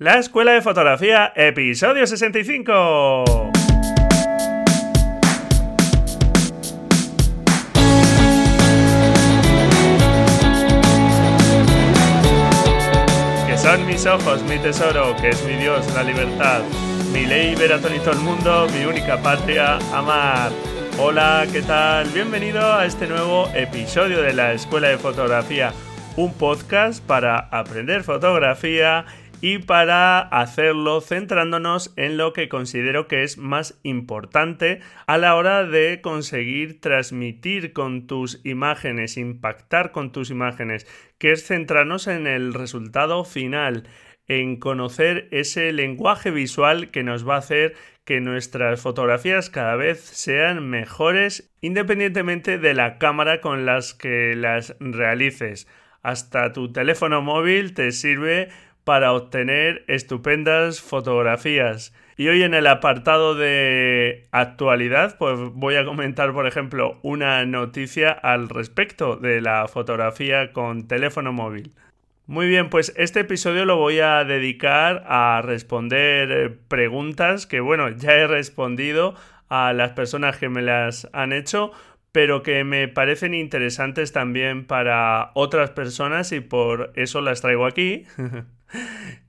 La Escuela de Fotografía, episodio 65. Que son mis ojos, mi tesoro, que es mi Dios, la libertad. Mi ley, ver a todo el mundo, mi única patria, amar. Hola, ¿qué tal? Bienvenido a este nuevo episodio de la Escuela de Fotografía, un podcast para aprender fotografía y para hacerlo centrándonos en lo que considero que es más importante a la hora de conseguir transmitir con tus imágenes, impactar con tus imágenes, que es centrarnos en el resultado final, en conocer ese lenguaje visual que nos va a hacer que nuestras fotografías cada vez sean mejores independientemente de la cámara con las que las realices. Hasta tu teléfono móvil te sirve para obtener estupendas fotografías. Y hoy en el apartado de actualidad, pues voy a comentar, por ejemplo, una noticia al respecto de la fotografía con teléfono móvil. Muy bien, pues este episodio lo voy a dedicar a responder preguntas que, bueno, ya he respondido a las personas que me las han hecho, pero que me parecen interesantes también para otras personas y por eso las traigo aquí.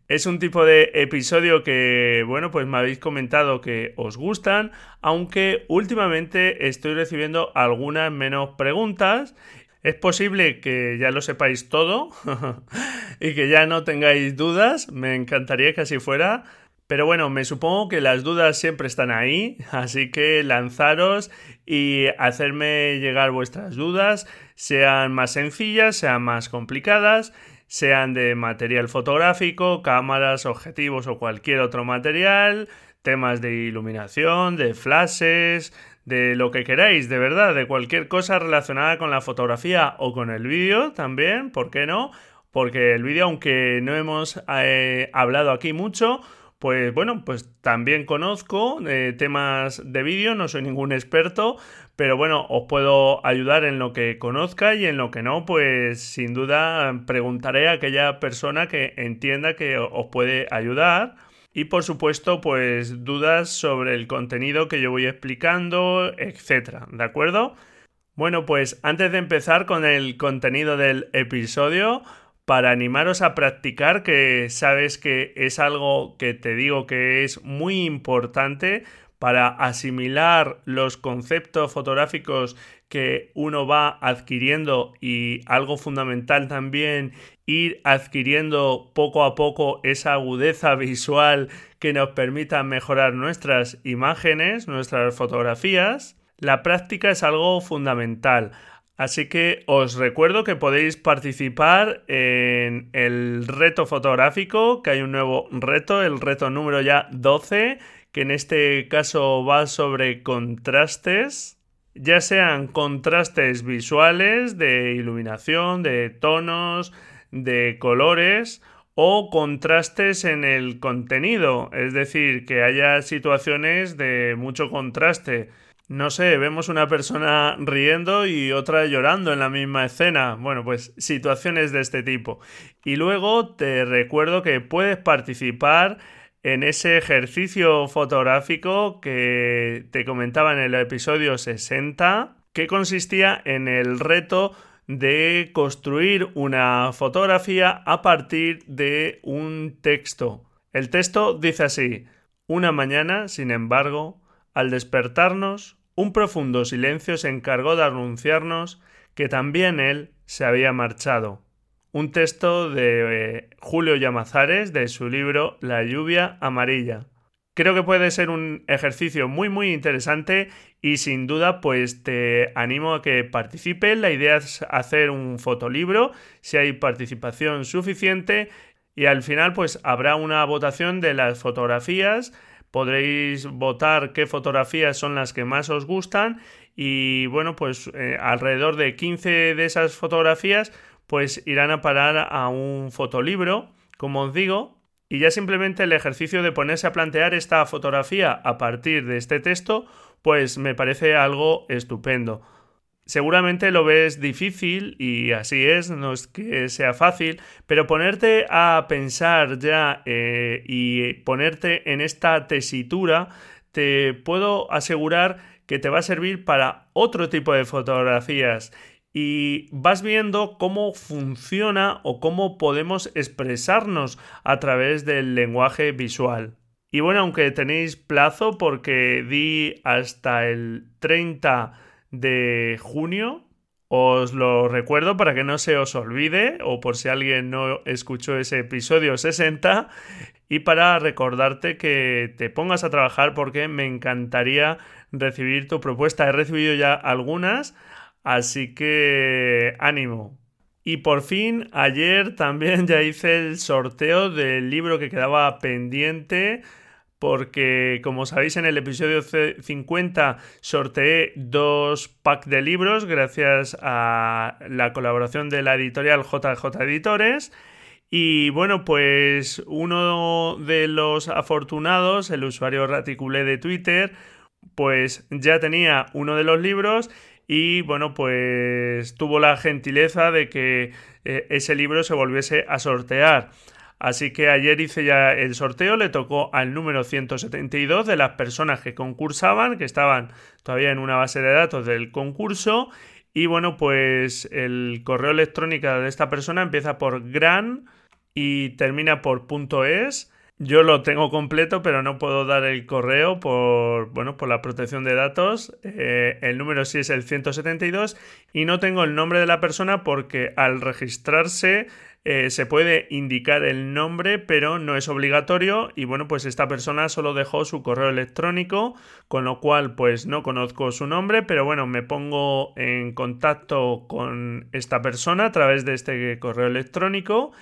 Es un tipo de episodio que, bueno, pues me habéis comentado que os gustan, aunque últimamente estoy recibiendo algunas menos preguntas es posible que ya lo sepáis todo y que ya no tengáis dudas. Me encantaría que así fuera. Pero bueno, me supongo que las dudas siempre están ahí, así que lanzaros y hacerme llegar vuestras dudas, sean más sencillas, sean más complicadas, sean de material fotográfico, cámaras, objetivos o cualquier otro material, temas de iluminación, de flashes, de lo que queráis, de verdad, de cualquier cosa relacionada con la fotografía o con el vídeo también, ¿por qué no? Porque el vídeo, aunque no hemos eh, hablado aquí mucho, pues bueno, pues también conozco eh, temas de vídeo, no soy ningún experto, pero bueno, os puedo ayudar en lo que conozca y en lo que no, pues sin duda preguntaré a aquella persona que entienda que os puede ayudar. Y por supuesto, pues dudas sobre el contenido que yo voy explicando, etcétera, ¿de acuerdo? Bueno, pues antes de empezar con el contenido del episodio, para animaros a practicar, que sabes que es algo que te digo que es muy importante para asimilar los conceptos fotográficos que uno va adquiriendo y algo fundamental también ir adquiriendo poco a poco esa agudeza visual que nos permita mejorar nuestras imágenes, nuestras fotografías, la práctica es algo fundamental. Así que os recuerdo que podéis participar en el reto fotográfico, que hay un nuevo reto, el reto número ya 12, que en este caso va sobre contrastes ya sean contrastes visuales de iluminación, de tonos, de colores o contrastes en el contenido, es decir, que haya situaciones de mucho contraste. No sé, vemos una persona riendo y otra llorando en la misma escena. Bueno, pues situaciones de este tipo. Y luego te recuerdo que puedes participar en ese ejercicio fotográfico que te comentaba en el episodio 60, que consistía en el reto de construir una fotografía a partir de un texto. El texto dice así, una mañana, sin embargo, al despertarnos, un profundo silencio se encargó de anunciarnos que también él se había marchado un texto de eh, Julio Llamazares de su libro La lluvia amarilla. Creo que puede ser un ejercicio muy muy interesante y sin duda pues te animo a que participes. La idea es hacer un fotolibro si hay participación suficiente y al final pues habrá una votación de las fotografías. Podréis votar qué fotografías son las que más os gustan y bueno pues eh, alrededor de 15 de esas fotografías pues irán a parar a un fotolibro, como os digo, y ya simplemente el ejercicio de ponerse a plantear esta fotografía a partir de este texto, pues me parece algo estupendo. seguramente lo ves difícil y así es, no es que sea fácil, pero ponerte a pensar ya eh, y ponerte en esta tesitura, te puedo asegurar que te va a servir para otro tipo de fotografías y vas viendo cómo funciona o cómo podemos expresarnos a través del lenguaje visual. Y bueno, aunque tenéis plazo porque di hasta el 30 de junio. Os lo recuerdo para que no se os olvide o por si alguien no escuchó ese episodio 60 y para recordarte que te pongas a trabajar porque me encantaría recibir tu propuesta. He recibido ya algunas, así que ánimo. Y por fin, ayer también ya hice el sorteo del libro que quedaba pendiente porque como sabéis en el episodio 50 sorteé dos packs de libros gracias a la colaboración de la editorial JJ Editores. Y bueno, pues uno de los afortunados, el usuario Raticulé de Twitter, pues ya tenía uno de los libros y bueno, pues tuvo la gentileza de que eh, ese libro se volviese a sortear. Así que ayer hice ya el sorteo, le tocó al número 172 de las personas que concursaban, que estaban todavía en una base de datos del concurso. Y bueno, pues el correo electrónico de esta persona empieza por gran y termina por .es. Yo lo tengo completo, pero no puedo dar el correo por, bueno, por la protección de datos. Eh, el número sí es el 172 y no tengo el nombre de la persona porque al registrarse eh, se puede indicar el nombre, pero no es obligatorio. Y bueno, pues esta persona solo dejó su correo electrónico, con lo cual pues no conozco su nombre, pero bueno, me pongo en contacto con esta persona a través de este correo electrónico.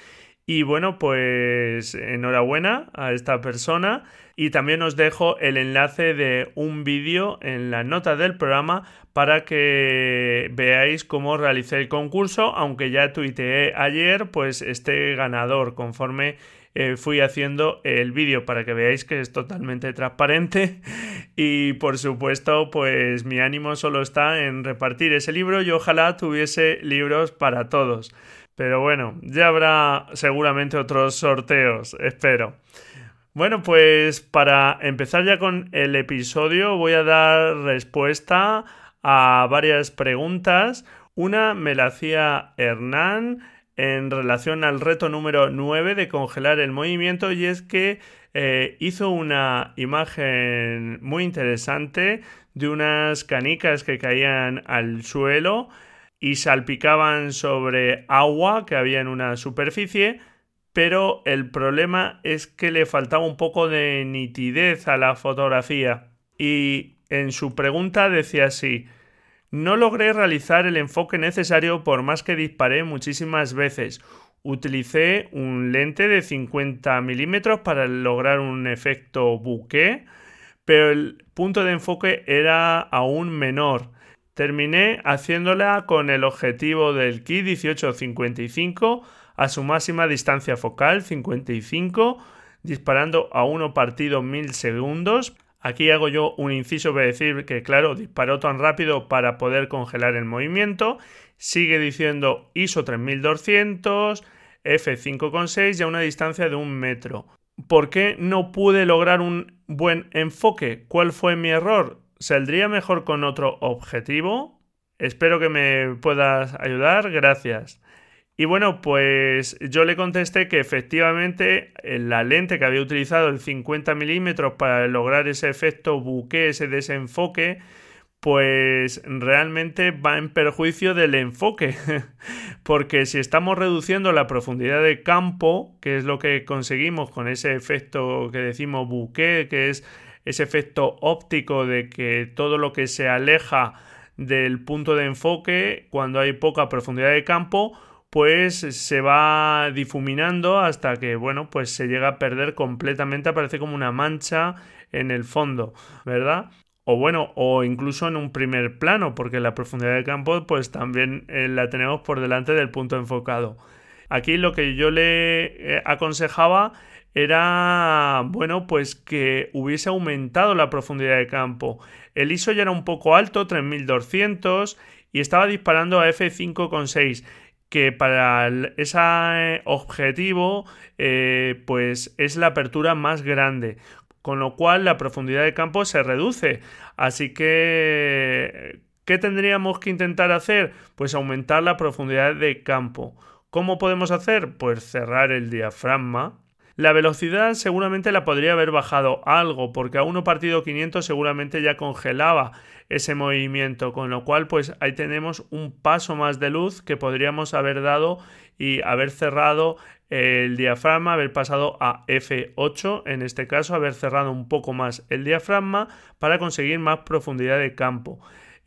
Y bueno, pues enhorabuena a esta persona. Y también os dejo el enlace de un vídeo en la nota del programa para que veáis cómo realicé el concurso, aunque ya tuiteé ayer, pues este ganador conforme eh, fui haciendo el vídeo para que veáis que es totalmente transparente y por supuesto pues mi ánimo solo está en repartir ese libro y ojalá tuviese libros para todos. Pero bueno, ya habrá seguramente otros sorteos, espero. Bueno, pues para empezar ya con el episodio voy a dar respuesta a varias preguntas. Una me la hacía Hernán en relación al reto número 9 de congelar el movimiento y es que eh, hizo una imagen muy interesante de unas canicas que caían al suelo y salpicaban sobre agua que había en una superficie, pero el problema es que le faltaba un poco de nitidez a la fotografía. Y en su pregunta decía así, no logré realizar el enfoque necesario por más que disparé muchísimas veces. Utilicé un lente de 50 milímetros para lograr un efecto bouquet, pero el punto de enfoque era aún menor. Terminé haciéndola con el objetivo del Ki 1855 a su máxima distancia focal 55, disparando a uno partido mil segundos. Aquí hago yo un inciso para decir que, claro, disparó tan rápido para poder congelar el movimiento. Sigue diciendo ISO 3200, F5.6 y a una distancia de un metro. ¿Por qué no pude lograr un buen enfoque? ¿Cuál fue mi error? ¿Saldría mejor con otro objetivo? Espero que me puedas ayudar. Gracias. Y bueno, pues yo le contesté que efectivamente la lente que había utilizado, el 50 milímetros, para lograr ese efecto buque, ese desenfoque, pues realmente va en perjuicio del enfoque. Porque si estamos reduciendo la profundidad de campo, que es lo que conseguimos con ese efecto que decimos buque, que es ese efecto óptico de que todo lo que se aleja del punto de enfoque cuando hay poca profundidad de campo pues se va difuminando hasta que bueno pues se llega a perder completamente aparece como una mancha en el fondo verdad o bueno o incluso en un primer plano porque la profundidad de campo pues también eh, la tenemos por delante del punto enfocado. Aquí lo que yo le eh, aconsejaba era, bueno, pues que hubiese aumentado la profundidad de campo. El ISO ya era un poco alto, 3200, y estaba disparando a F5.6 que para ese objetivo eh, pues es la apertura más grande con lo cual la profundidad de campo se reduce así que ¿qué tendríamos que intentar hacer? pues aumentar la profundidad de campo ¿cómo podemos hacer? pues cerrar el diafragma la velocidad seguramente la podría haber bajado algo, porque a 1 partido 500 seguramente ya congelaba ese movimiento, con lo cual pues ahí tenemos un paso más de luz que podríamos haber dado y haber cerrado el diafragma, haber pasado a F8, en este caso haber cerrado un poco más el diafragma para conseguir más profundidad de campo.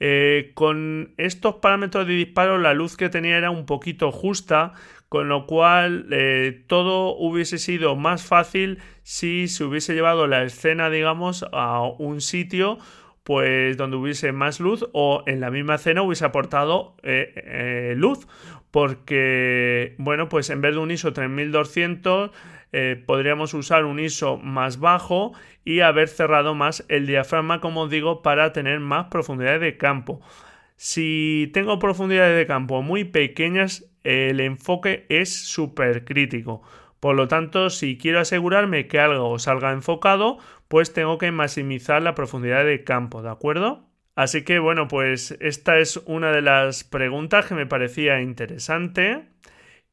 Eh, con estos parámetros de disparo la luz que tenía era un poquito justa, con lo cual eh, todo hubiese sido más fácil si se hubiese llevado la escena, digamos, a un sitio pues donde hubiese más luz o en la misma escena hubiese aportado eh, eh, luz. Porque bueno pues en vez de un ISO 3200 podríamos usar un ISO más bajo y haber cerrado más el diafragma como digo para tener más profundidad de campo. Si tengo profundidades de campo muy pequeñas el enfoque es súper crítico. Por lo tanto, si quiero asegurarme que algo salga enfocado, pues tengo que maximizar la profundidad de campo, ¿de acuerdo? Así que bueno, pues esta es una de las preguntas que me parecía interesante.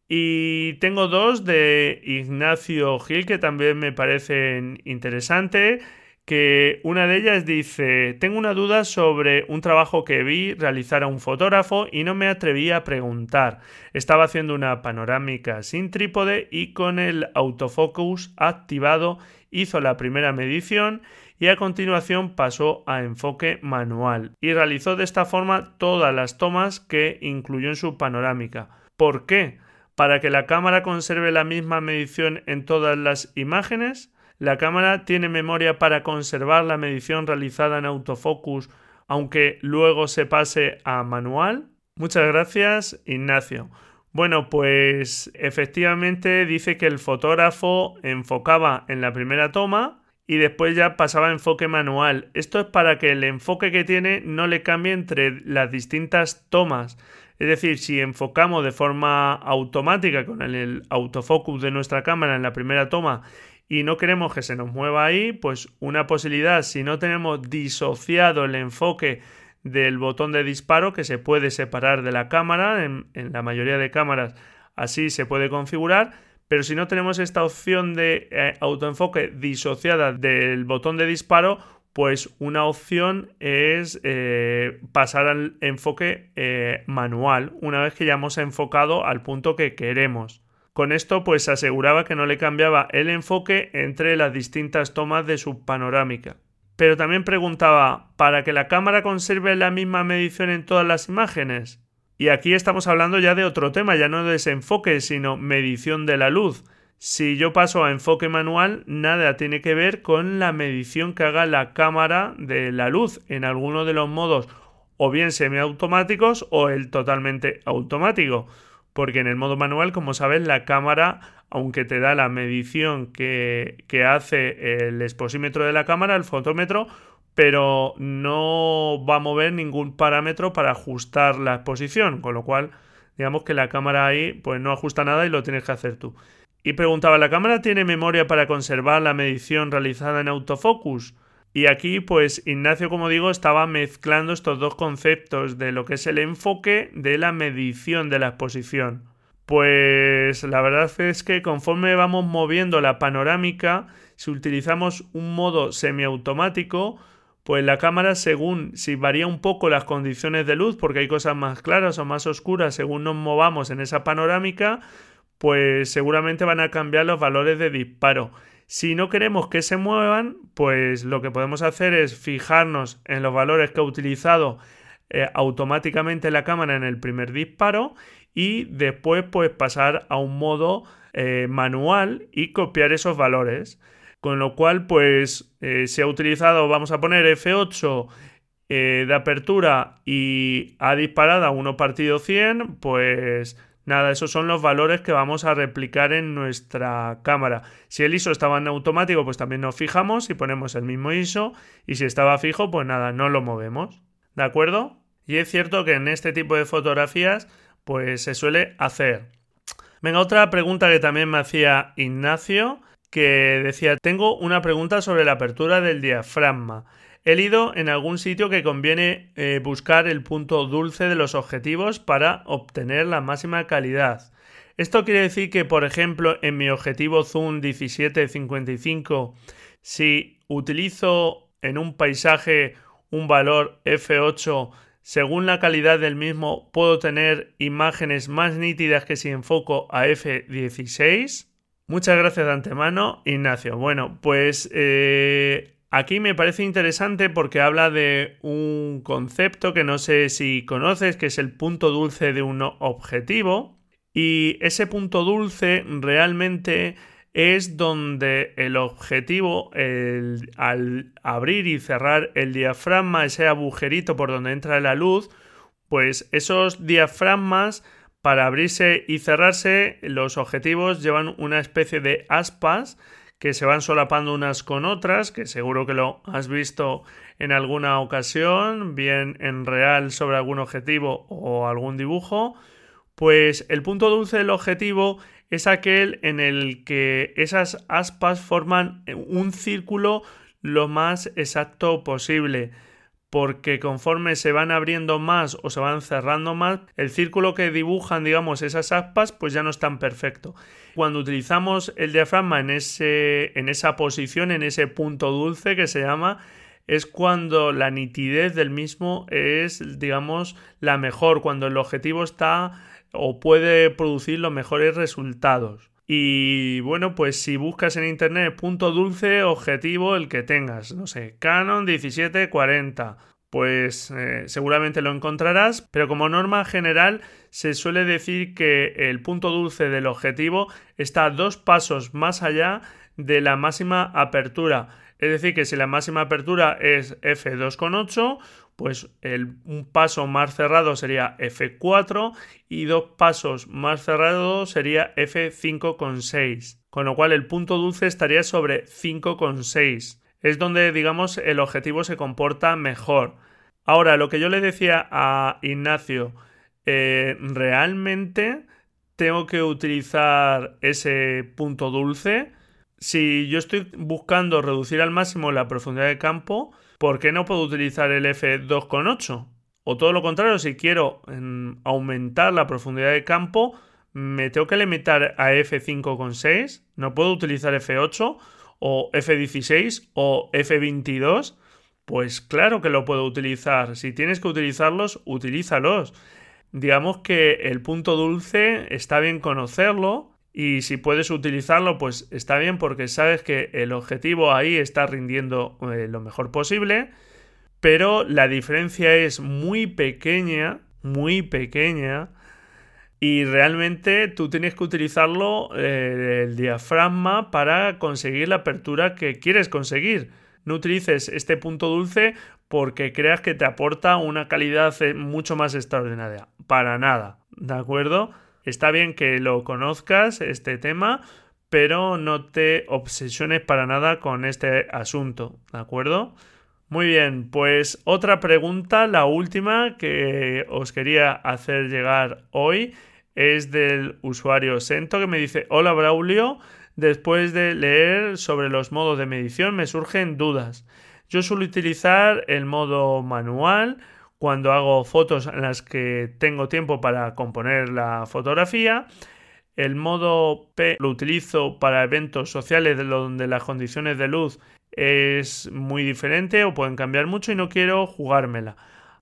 Y tengo dos de Ignacio Gil que también me parecen interesantes que una de ellas dice, tengo una duda sobre un trabajo que vi realizar a un fotógrafo y no me atreví a preguntar. Estaba haciendo una panorámica sin trípode y con el autofocus activado hizo la primera medición y a continuación pasó a enfoque manual y realizó de esta forma todas las tomas que incluyó en su panorámica. ¿Por qué? ¿Para que la cámara conserve la misma medición en todas las imágenes? La cámara tiene memoria para conservar la medición realizada en autofocus, aunque luego se pase a manual. Muchas gracias, Ignacio. Bueno, pues efectivamente dice que el fotógrafo enfocaba en la primera toma y después ya pasaba a enfoque manual. Esto es para que el enfoque que tiene no le cambie entre las distintas tomas. Es decir, si enfocamos de forma automática con el autofocus de nuestra cámara en la primera toma y no queremos que se nos mueva ahí, pues una posibilidad, si no tenemos disociado el enfoque del botón de disparo que se puede separar de la cámara, en, la mayoría de cámaras así se puede configurar, pero si no tenemos esta opción de eh, autoenfoque disociada del botón de disparo, pues una opción es eh, pasar al enfoque eh, manual una vez que ya hemos enfocado al punto que queremos. Con esto pues aseguraba que no le cambiaba el enfoque entre las distintas tomas de su panorámica. Pero también preguntaba, ¿para que la cámara conserve la misma medición en todas las imágenes? Y aquí estamos hablando ya de otro tema, ya no de desenfoque, sino medición de la luz. Si yo paso a enfoque manual, nada tiene que ver con la medición que haga la cámara de la luz en alguno de los modos o bien semiautomáticos o el totalmente automático porque en el modo manual, como sabes, la cámara, aunque te da la medición que, hace el exposímetro de la cámara, el fotómetro, pero no va a mover ningún parámetro para ajustar la exposición, con lo cual digamos que la cámara ahí pues no ajusta nada y lo tienes que hacer tú. Y preguntaba, ¿la cámara tiene memoria para conservar la medición realizada en autofocus? Y aquí, pues Ignacio, como digo, estaba mezclando estos dos conceptos de lo que es el enfoque de la medición de la exposición. Pues la verdad es que conforme vamos moviendo la panorámica, si utilizamos un modo semiautomático, pues la cámara según si varía un poco las condiciones de luz, porque hay cosas más claras o más oscuras según nos movamos en esa panorámica, pues seguramente van a cambiar los valores de disparo. Si no queremos que se muevan, pues lo que podemos hacer es fijarnos en los valores que ha utilizado eh, automáticamente la cámara en el primer disparo y después pues pasar a un modo eh, manual y copiar esos valores. Con lo cual pues eh, se ha utilizado, vamos a poner F8 de apertura y ha disparado a 1 partido 100, pues Nada, esos son los valores que vamos a replicar en nuestra cámara. Si el ISO estaba en automático, pues también nos fijamos y ponemos el mismo ISO. Y si estaba fijo, pues nada, no lo movemos. ¿De acuerdo? Y es cierto que en este tipo de fotografías, pues se suele hacer. Venga, otra pregunta que también me hacía Ignacio, que decía, tengo una pregunta sobre la apertura del diafragma. He leído en algún sitio que conviene eh, buscar el punto dulce de los objetivos para obtener la máxima calidad. Esto quiere decir que, por ejemplo, en mi objetivo zoom 1755, si utilizo en un paisaje un valor f8, según la calidad del mismo puedo tener imágenes más nítidas que si enfoco a f16. Muchas gracias de antemano, Ignacio. Bueno, pues eh, Aquí me parece interesante porque habla de un concepto que no sé si conoces, que es el punto dulce de un objetivo. Y ese punto dulce realmente es donde el objetivo, al abrir y cerrar el diafragma, ese agujerito por donde entra la luz, pues esos diafragmas, para abrirse y cerrarse, los objetivos llevan una especie de aspas que se van solapando unas con otras, que seguro que lo has visto en alguna ocasión, bien en real sobre algún objetivo o algún dibujo, pues el punto dulce del objetivo es aquel en el que esas aspas forman un círculo lo más exacto posible porque conforme se van abriendo más o se van cerrando más, el círculo que dibujan, digamos, esas aspas, pues ya no es tan perfecto. Cuando utilizamos el diafragma en, ese, en esa posición, en ese punto dulce que se llama, es cuando la nitidez del mismo es, digamos, la mejor, cuando el objetivo está o puede producir los mejores resultados. Y bueno, pues si buscas en internet punto dulce objetivo el que tengas, no sé, Canon 1740, pues eh, seguramente lo encontrarás, pero como norma general se suele decir que el punto dulce del objetivo está dos pasos más allá de la máxima apertura. Es decir, que si la máxima apertura es f2.8, pues el, un paso más cerrado sería F4 y dos pasos más cerrados sería F5,6. Con lo cual el punto dulce estaría sobre 5,6. Es donde, digamos, el objetivo se comporta mejor. Ahora, lo que yo le decía a Ignacio, eh, realmente tengo que utilizar ese punto dulce. Si yo estoy buscando reducir al máximo la profundidad de campo, ¿por qué no puedo utilizar el f2.8? O todo lo contrario, si quiero aumentar la profundidad de campo, me tengo que limitar a f5.6, no puedo utilizar f8 o f16 o f22. Pues claro que lo puedo utilizar. Si tienes que utilizarlos, utilízalos. Digamos que el punto dulce está bien conocerlo y si puedes utilizarlo, pues está bien porque sabes que el objetivo ahí está rindiendo eh, lo mejor posible, pero la diferencia es muy pequeña, muy pequeña, y realmente tú tienes que utilizarlo eh, el diafragma para conseguir la apertura que quieres conseguir. No utilices este punto dulce porque creas que te aporta una calidad eh, mucho más extraordinaria. Para nada, ¿de acuerdo? Está bien que lo conozcas, este tema, pero no te obsesiones para nada con este asunto, ¿de acuerdo? Muy bien, pues otra pregunta, la última que os quería hacer llegar hoy, es del usuario Sento que me dice, hola Braulio, después de leer sobre los modos de medición me surgen dudas. Yo suelo utilizar el modo manual, cuando hago fotos en las que tengo tiempo para componer la fotografía. El modo P lo utilizo para eventos sociales donde las condiciones de luz es muy diferente o pueden cambiar mucho y no quiero jugármela.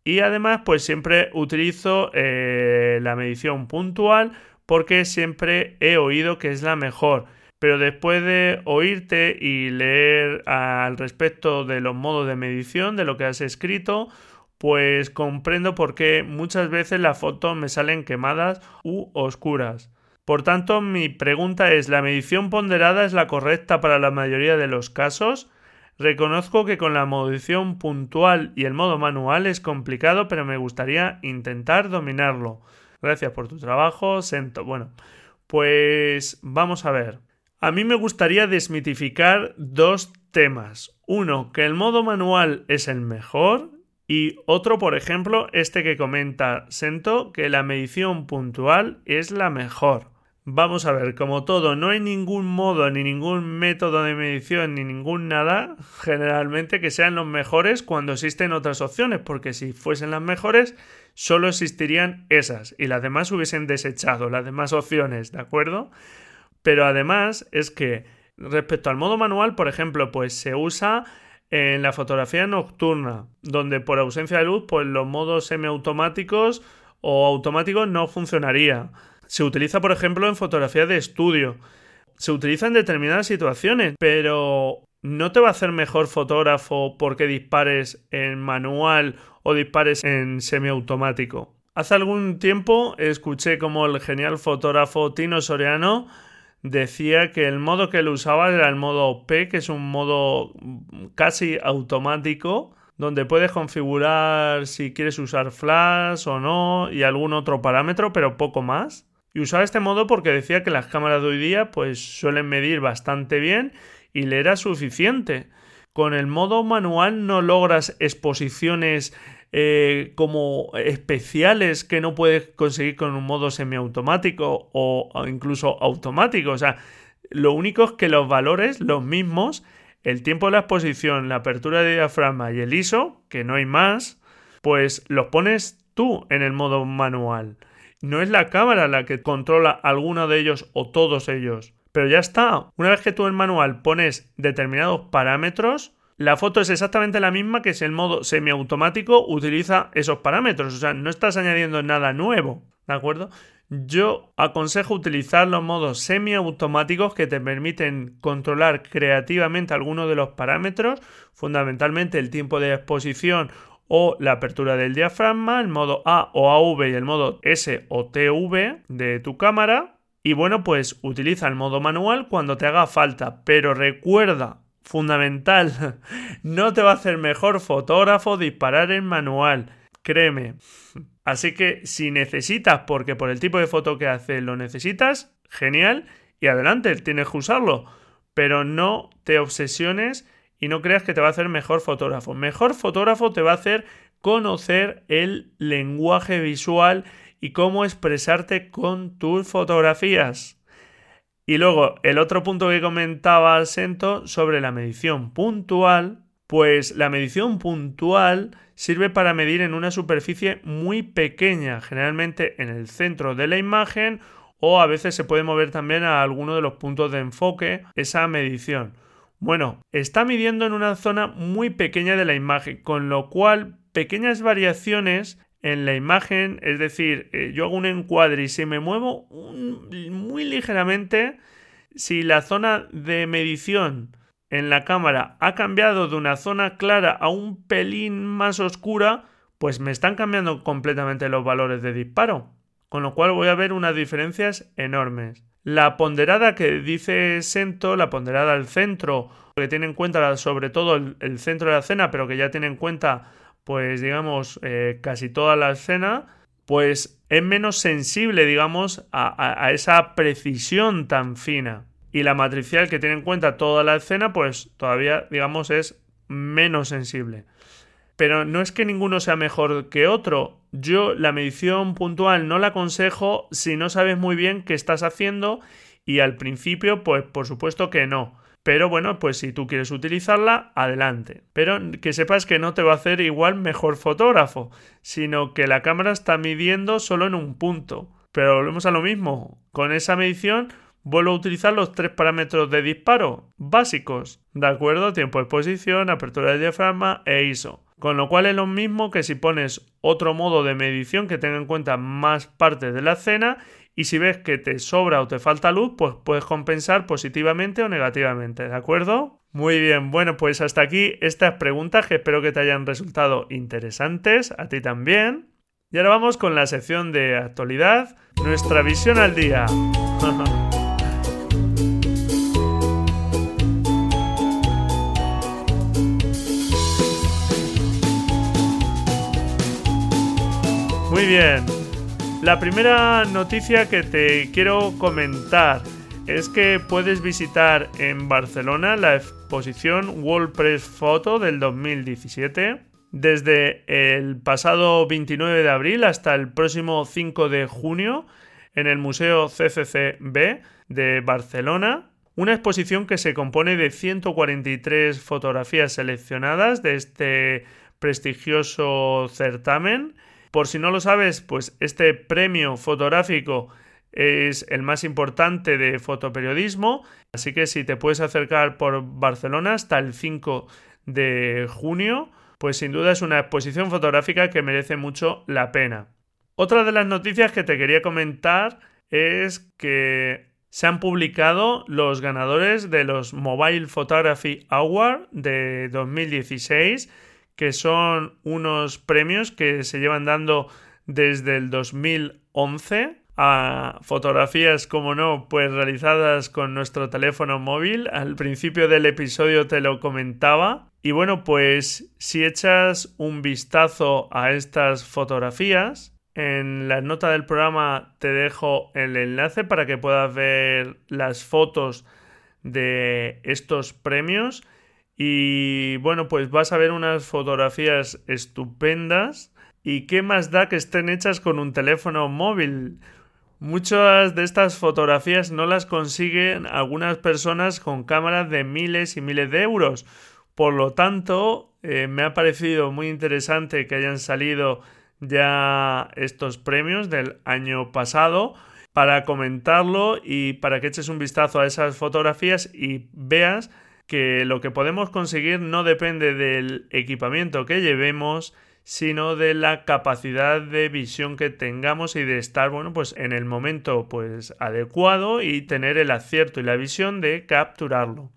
Y además pues siempre utilizo eh, la medición puntual porque siempre he oído que es la mejor. Pero después de oírte y leer al respecto de los modos de medición, de lo que has escrito, pues comprendo por qué muchas veces las fotos me salen quemadas u oscuras. Por tanto, mi pregunta es, ¿la medición ponderada es la correcta para la mayoría de los casos? Reconozco que con la medición puntual y el modo manual es complicado, pero me gustaría intentar dominarlo. Gracias por tu trabajo, Sento. Bueno, pues vamos a ver. A mí me gustaría desmitificar dos temas. Uno, que el modo manual es el mejor y otro, por ejemplo, este que comenta Sento, que la medición puntual es la mejor. Vamos a ver, como todo, no hay ningún modo, ni ningún método de medición, ni ningún nada, generalmente que sean los mejores cuando existen otras opciones, porque si fuesen las mejores, solo existirían esas y las demás hubiesen desechado, las demás opciones, ¿de acuerdo? Pero además es que respecto al modo manual, por ejemplo, pues se usa en la fotografía nocturna, donde por ausencia de luz, pues los modos semiautomáticos o automáticos no funcionaría. Se utiliza, por ejemplo, en fotografía de estudio. Se utiliza en determinadas situaciones, pero no te va a hacer mejor fotógrafo porque dispares en manual o dispares en semiautomático. Hace algún tiempo escuché como el genial fotógrafo Tino Soriano decía que el modo que él usaba era el modo P, que es un modo casi automático, donde puedes configurar si quieres usar flash o no y algún otro parámetro, pero poco más. Y usaba este modo porque decía que las cámaras de hoy día pues suelen medir bastante bien y le era suficiente. Con el modo manual no logras exposiciones eh, como especiales que no puedes conseguir con un modo semiautomático o, o incluso automático. O sea, lo único es que los valores, los mismos, el tiempo de la exposición, la apertura de diafragma y el ISO, que no hay más, pues los pones tú en el modo manual. No es la cámara la que controla alguno de ellos o todos ellos. Pero ya está. Una vez que tú en manual pones determinados parámetros, la foto es exactamente la misma que si el modo semiautomático utiliza esos parámetros. O sea, no estás añadiendo nada nuevo. ¿De acuerdo? Yo aconsejo utilizar los modos semiautomáticos que te permiten controlar creativamente algunos de los parámetros, fundamentalmente el tiempo de exposición o la apertura del diafragma, el modo A o AV y el modo S o TV de tu cámara. Y bueno, pues utiliza el modo manual cuando te haga falta, pero recuerda, fundamental, no te va a hacer mejor fotógrafo disparar en manual, créeme. Así que si necesitas, porque por el tipo de foto que haces lo necesitas, genial, y adelante, tienes que usarlo, pero no te obsesiones y no creas que te va a hacer mejor fotógrafo. Mejor fotógrafo te va a hacer conocer el lenguaje visual y cómo expresarte con tus fotografías. Y luego, el otro punto que comentaba Sento sobre la medición puntual, pues la medición puntual sirve para medir en una superficie muy pequeña, generalmente en el centro de la imagen o a veces se puede mover también a alguno de los puntos de enfoque esa medición. Bueno, está midiendo en una zona muy pequeña de la imagen, con lo cual pequeñas variaciones en la imagen, es decir, eh, yo hago un encuadre y si me muevo muy ligeramente, si la zona de medición en la cámara ha cambiado de una zona clara a un pelín más oscura, pues me están cambiando completamente los valores de disparo, con lo cual voy a ver unas diferencias enormes. La ponderada que dice Sento, la ponderada al centro, que tiene en cuenta sobre todo el, centro de la escena, pero que ya tiene en cuenta, pues digamos, eh, casi toda la escena, pues es menos sensible, digamos, a, a esa precisión tan fina. Y la matricial que tiene en cuenta toda la escena, pues todavía, digamos, es menos sensible. Pero no es que ninguno sea mejor que otro. Yo la medición puntual no la aconsejo si no sabes muy bien qué estás haciendo y al principio, pues por supuesto que no. Pero bueno, pues si tú quieres utilizarla, adelante. Pero que sepas que no te va a hacer igual mejor fotógrafo, sino que la cámara está midiendo solo en un punto. Pero volvemos a lo mismo. Con esa medición vuelvo a utilizar los tres parámetros de disparo básicos. ¿De acuerdo? Tiempo de exposición, apertura del diafragma e ISO. Con lo cual es lo mismo que si pones otro modo de medición que tenga en cuenta más partes de la escena y si ves que te sobra o te falta luz, pues puedes compensar positivamente o negativamente, ¿de acuerdo? Muy bien, bueno, pues hasta aquí estas preguntas que espero que te hayan resultado interesantes, a ti también. Y ahora vamos con la sección de actualidad, nuestra visión al día. Muy bien. La primera noticia que te quiero comentar es que puedes visitar en Barcelona la exposición World Press Photo del 2017 desde el pasado 29 de abril hasta el próximo 5 de junio en el Museo CCCB de Barcelona. Una exposición que se compone de 143 fotografías seleccionadas de este prestigioso certamen. Por si no lo sabes, pues este premio fotográfico es el más importante de fotoperiodismo, así que si te puedes acercar por Barcelona hasta el 5 de junio, pues sin duda es una exposición fotográfica que merece mucho la pena. Otra de las noticias que te quería comentar es que se han publicado los ganadores de los Mobile Photography Award de 2016, que son unos premios que se llevan dando desde el 2011 a fotografías, como no, pues realizadas con nuestro teléfono móvil. Al principio del episodio te lo comentaba. Y bueno, pues si echas un vistazo a estas fotografías, en la nota del programa te dejo el enlace para que puedas ver las fotos de estos premios. Y bueno, pues vas a ver unas fotografías estupendas. ¿Y qué más da que estén hechas con un teléfono móvil? Muchas de estas fotografías no las consiguen algunas personas con cámaras de miles y miles de euros. Por lo tanto, eh, me ha parecido muy interesante que hayan salido ya estos premios del año pasado para comentarlo y para que eches un vistazo a esas fotografías y veas que lo que podemos conseguir no depende del equipamiento que llevemos, sino de la capacidad de visión que tengamos y de estar, bueno, pues en el momento pues adecuado y tener el acierto y la visión de capturarlo.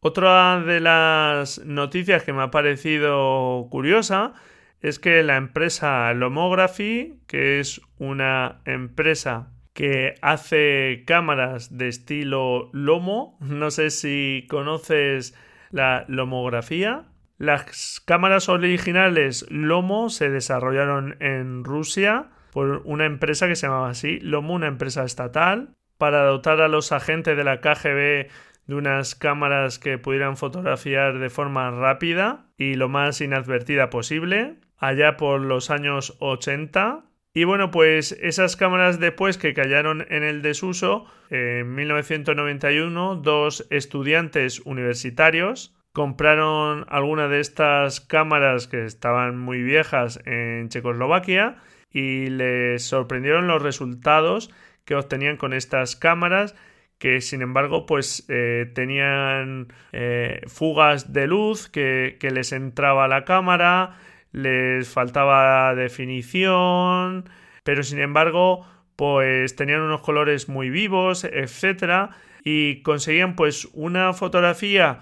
Otra de las noticias que me ha parecido curiosa es que la empresa Lomography, que es una empresa que hace cámaras de estilo lomo, no sé si conoces la lomografía, las cámaras originales Lomo se desarrollaron en Rusia por una empresa que se llamaba así, Lomo, una empresa estatal, para dotar a los agentes de la KGB de unas cámaras que pudieran fotografiar de forma rápida y lo más inadvertida posible, allá por los años 80. Y bueno, pues esas cámaras después que cayeron en el desuso, en 1991, dos estudiantes universitarios compraron alguna de estas cámaras que estaban muy viejas en Checoslovaquia y les sorprendieron los resultados que obtenían con estas cámaras que sin embargo pues eh, tenían eh, fugas de luz que, que les entraba a la cámara les faltaba definición pero sin embargo pues tenían unos colores muy vivos etcétera y conseguían pues una fotografía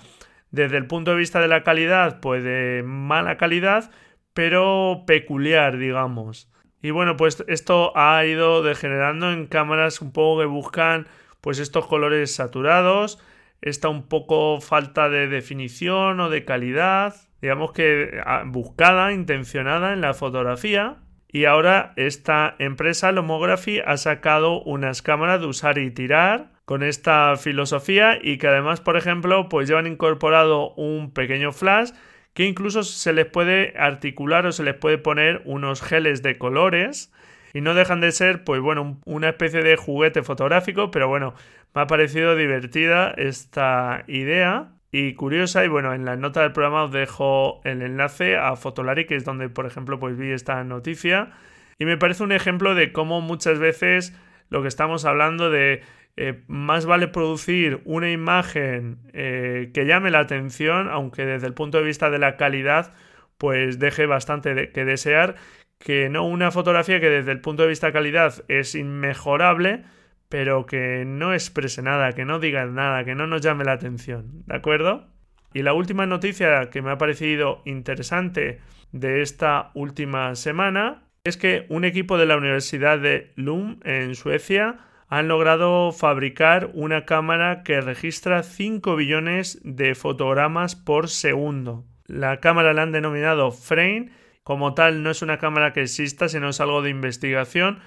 desde el punto de vista de la calidad, pues de mala calidad, pero peculiar, digamos. Y bueno, pues esto ha ido degenerando en cámaras un poco que buscan pues estos colores saturados, esta un poco falta de definición o de calidad, digamos que ah, buscada, intencionada en la fotografía. Y ahora esta empresa Lomography ha sacado unas cámaras de usar y tirar con esta filosofía y que además, por ejemplo, pues llevan incorporado un pequeño flash que incluso se les puede articular o se les puede poner unos geles de colores y no dejan de ser, pues bueno, una especie de juguete fotográfico, pero bueno, me ha parecido divertida esta idea y curiosa y bueno, en la nota del programa os dejo el enlace a Fotolari, que es donde, por ejemplo, pues vi esta noticia. Y me parece un ejemplo de cómo muchas veces lo que estamos hablando de eh, más vale producir una imagen eh, que llame la atención, aunque desde el punto de vista de la calidad, pues deje bastante que desear, que no una fotografía que desde el punto de vista calidad es inmejorable, pero que no exprese nada, que no diga nada, que no nos llame la atención, ¿de acuerdo? Y la última noticia que me ha parecido interesante de esta última semana es que un equipo de la Universidad de Lund en Suecia han logrado fabricar una cámara que registra 5 billones de fotogramas por segundo. La cámara la han denominado Frame. Como tal, no es una cámara que exista, sino es algo de investigación,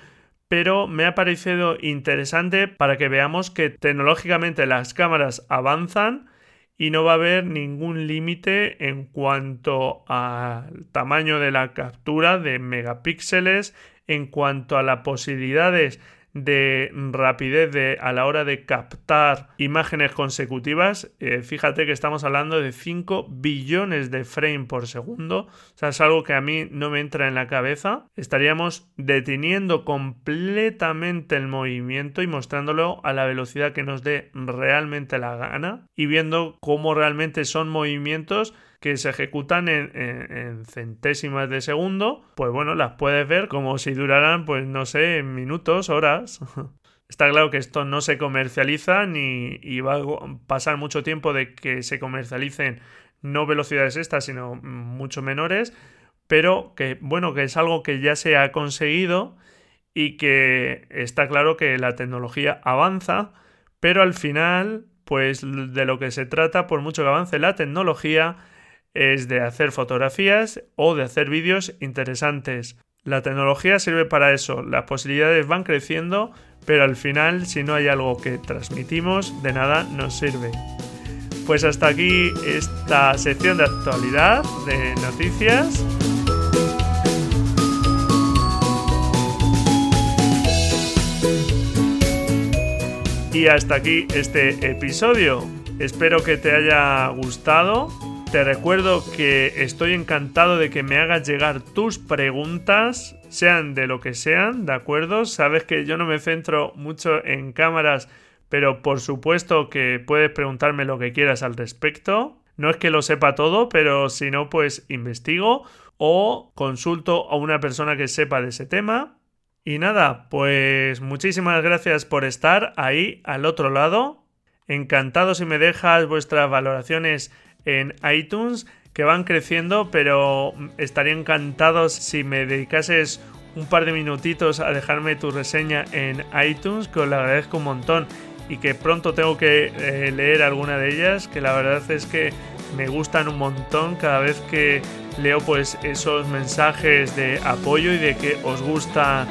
pero me ha parecido interesante para que veamos que tecnológicamente las cámaras avanzan y no va a haber ningún límite en cuanto al tamaño de la captura de megapíxeles, en cuanto a las posibilidades de rapidez de, a la hora de captar imágenes consecutivas. Eh, fíjate que estamos hablando de 5 billones de frames por segundo. O sea, es algo que a mí no me entra en la cabeza. Estaríamos deteniendo completamente el movimiento y mostrándolo a la velocidad que nos dé realmente la gana y viendo cómo realmente son movimientos que se ejecutan en, centésimas de segundo, pues bueno, las puedes ver como si duraran, pues no sé, minutos, horas. Está claro que esto no se comercializa ni y va a pasar mucho tiempo de que se comercialicen no velocidades estas, sino mucho menores, pero que bueno, que es algo que ya se ha conseguido y que está claro que la tecnología avanza, pero al final, pues de lo que se trata, por mucho que avance la tecnología, es de hacer fotografías o de hacer vídeos interesantes. La tecnología sirve para eso, las posibilidades van creciendo, pero al final si no hay algo que transmitimos, de nada nos sirve. Pues hasta aquí esta sección de actualidad, de noticias. Y hasta aquí este episodio. Espero que te haya gustado te recuerdo que estoy encantado de que me hagas llegar tus preguntas, sean de lo que sean, ¿de acuerdo? Sabes que yo no me centro mucho en cámaras, pero por supuesto que puedes preguntarme lo que quieras al respecto. No es que lo sepa todo, pero si no, pues investigo o consulto a una persona que sepa de ese tema. Y nada, pues muchísimas gracias por estar ahí al otro lado. Encantado si me dejas vuestras valoraciones en iTunes que van creciendo, pero estaría encantado si me dedicases un par de minutitos a dejarme tu reseña en iTunes, que os lo agradezco un montón y que pronto tengo que eh, leer alguna de ellas, que la verdad es que me gustan un montón cada vez que leo pues esos mensajes de apoyo y de que os gusta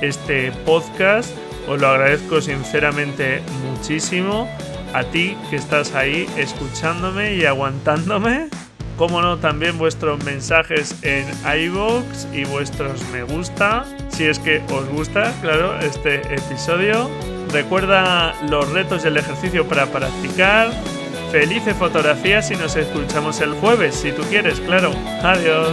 este podcast. Os lo agradezco sinceramente muchísimo a ti que estás ahí escuchándome y aguantándome. Como no, también vuestros mensajes en iVoox y vuestros me gusta, si es que os gusta, claro, este episodio. Recuerda los retos y el ejercicio para practicar. Felices fotografías y nos escuchamos el jueves, si tú quieres, claro. Adiós.